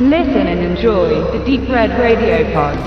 Listen and enjoy the Deep Red Radio Pod.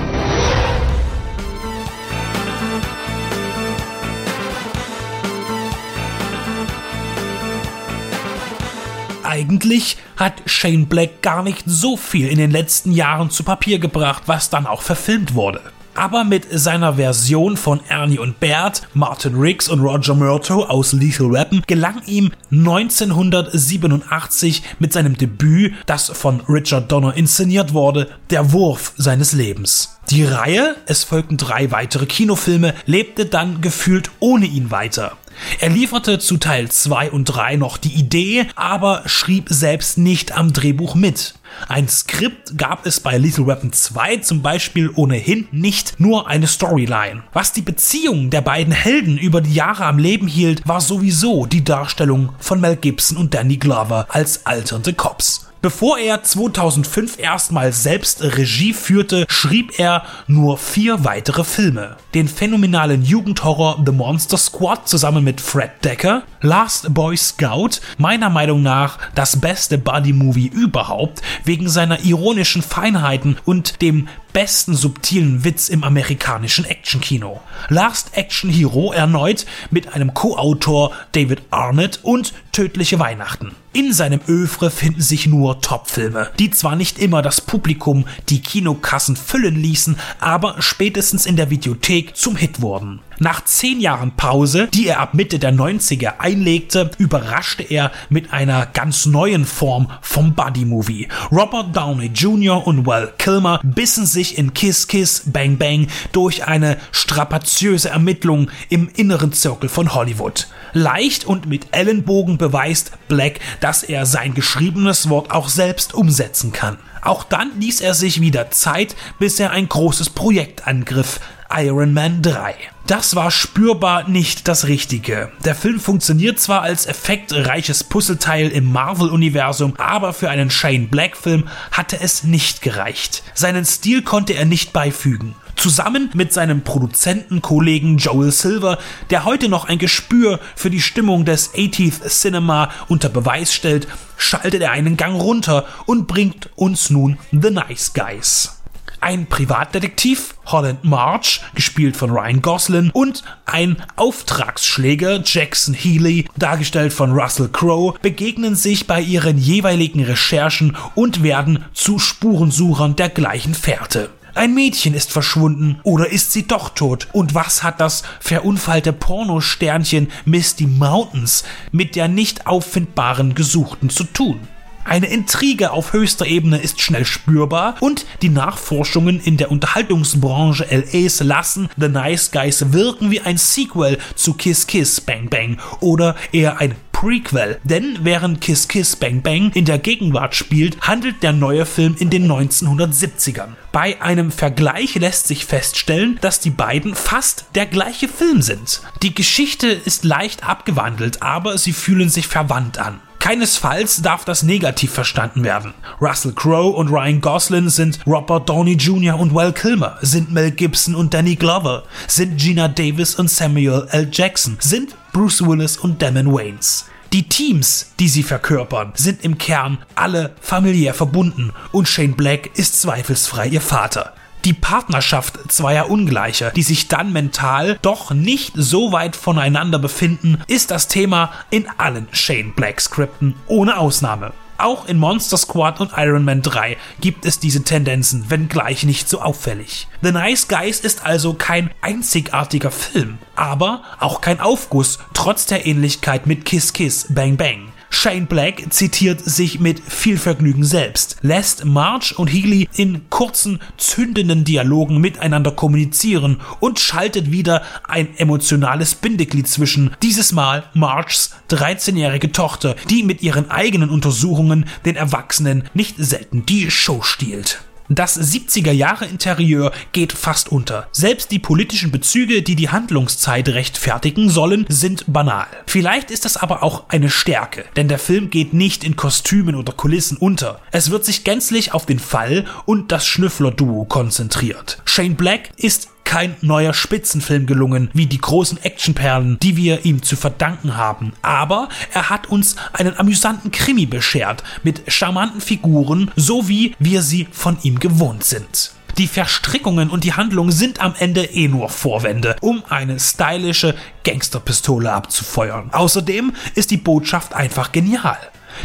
Eigentlich hat Shane Black gar nicht so viel in den letzten Jahren zu Papier gebracht, was dann auch verfilmt wurde. Aber mit seiner Version von Ernie und Bert, Martin Riggs und Roger Murto aus Lethal Weapon gelang ihm 1987 mit seinem Debüt, das von Richard Donner inszeniert wurde, der Wurf seines Lebens. Die Reihe, es folgten drei weitere Kinofilme, lebte dann gefühlt ohne ihn weiter. Er lieferte zu Teil 2 und 3 noch die Idee, aber schrieb selbst nicht am Drehbuch mit. Ein Skript gab es bei Lethal Weapon 2 zum Beispiel ohnehin nicht, nur eine Storyline. Was die Beziehung der beiden Helden über die Jahre am Leben hielt, war sowieso die Darstellung von Mel Gibson und Danny Glover als alternde Cops. Bevor er 2005 erstmal selbst Regie führte, schrieb er nur vier weitere Filme. Den phänomenalen Jugendhorror The Monster Squad zusammen mit Fred Decker, Last Boy Scout, meiner Meinung nach das beste Buddy-Movie überhaupt, wegen seiner ironischen Feinheiten und dem besten subtilen Witz im amerikanischen Actionkino. Last Action Hero erneut mit einem Co-Autor David Arnett und Tödliche Weihnachten. In seinem Övre finden sich nur Topfilme, die zwar nicht immer das Publikum die Kinokassen füllen ließen, aber spätestens in der Videothek zum Hit wurden. Nach zehn Jahren Pause, die er ab Mitte der 90er einlegte, überraschte er mit einer ganz neuen Form vom Buddy-Movie. Robert Downey Jr. und Val Kilmer bissen sich in Kiss Kiss Bang Bang durch eine strapaziöse Ermittlung im inneren Zirkel von Hollywood. Leicht und mit Ellenbogen beweist Black, dass er sein geschriebenes Wort auch selbst umsetzen kann. Auch dann ließ er sich wieder Zeit, bis er ein großes Projekt angriff, Iron Man 3. Das war spürbar nicht das Richtige. Der Film funktioniert zwar als effektreiches Puzzleteil im Marvel-Universum, aber für einen Shane Black-Film hatte es nicht gereicht. Seinen Stil konnte er nicht beifügen. Zusammen mit seinem Produzentenkollegen Joel Silver, der heute noch ein Gespür für die Stimmung des 80th Cinema unter Beweis stellt, schaltet er einen Gang runter und bringt uns nun The Nice Guys ein Privatdetektiv, Holland March, gespielt von Ryan Goslin, und ein Auftragsschläger, Jackson Healy, dargestellt von Russell Crowe, begegnen sich bei ihren jeweiligen Recherchen und werden zu Spurensuchern der gleichen Fährte. Ein Mädchen ist verschwunden oder ist sie doch tot? Und was hat das verunfallte Pornosternchen Misty Mountains mit der nicht auffindbaren Gesuchten zu tun? Eine Intrige auf höchster Ebene ist schnell spürbar und die Nachforschungen in der Unterhaltungsbranche LAs lassen The Nice Guys wirken wie ein Sequel zu Kiss Kiss Bang Bang oder eher ein Prequel, denn während Kiss Kiss Bang Bang in der Gegenwart spielt, handelt der neue Film in den 1970ern. Bei einem Vergleich lässt sich feststellen, dass die beiden fast der gleiche Film sind. Die Geschichte ist leicht abgewandelt, aber sie fühlen sich verwandt an. Keinesfalls darf das negativ verstanden werden. Russell Crowe und Ryan Goslin sind Robert Downey Jr. und Val Kilmer, sind Mel Gibson und Danny Glover, sind Gina Davis und Samuel L. Jackson, sind Bruce Willis und Damon Waynes. Die Teams, die sie verkörpern, sind im Kern alle familiär verbunden und Shane Black ist zweifelsfrei ihr Vater die Partnerschaft zweier Ungleicher, die sich dann mental doch nicht so weit voneinander befinden, ist das Thema in allen Shane Black Skripten ohne Ausnahme. Auch in Monster Squad und Iron Man 3 gibt es diese Tendenzen, wenngleich nicht so auffällig. The Nice Guys ist also kein einzigartiger Film, aber auch kein Aufguss, trotz der Ähnlichkeit mit Kiss Kiss Bang Bang. Shane Black zitiert sich mit viel Vergnügen selbst, lässt March und Healy in kurzen, zündenden Dialogen miteinander kommunizieren und schaltet wieder ein emotionales Bindeglied zwischen, dieses Mal Marchs 13-jährige Tochter, die mit ihren eigenen Untersuchungen den Erwachsenen nicht selten die Show stiehlt. Das 70er Jahre Interieur geht fast unter. Selbst die politischen Bezüge, die die Handlungszeit rechtfertigen sollen, sind banal. Vielleicht ist das aber auch eine Stärke, denn der Film geht nicht in Kostümen oder Kulissen unter. Es wird sich gänzlich auf den Fall und das Schnüffler-Duo konzentriert. Shane Black ist kein neuer Spitzenfilm gelungen, wie die großen Actionperlen, die wir ihm zu verdanken haben. Aber er hat uns einen amüsanten Krimi beschert, mit charmanten Figuren, so wie wir sie von ihm gewohnt sind. Die Verstrickungen und die Handlung sind am Ende eh nur Vorwände, um eine stylische Gangsterpistole abzufeuern. Außerdem ist die Botschaft einfach genial.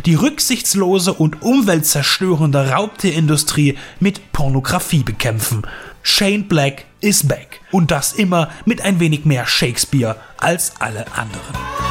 Die rücksichtslose und umweltzerstörende Raubtierindustrie mit Pornografie bekämpfen. Shane Black is back. Und das immer mit ein wenig mehr Shakespeare als alle anderen.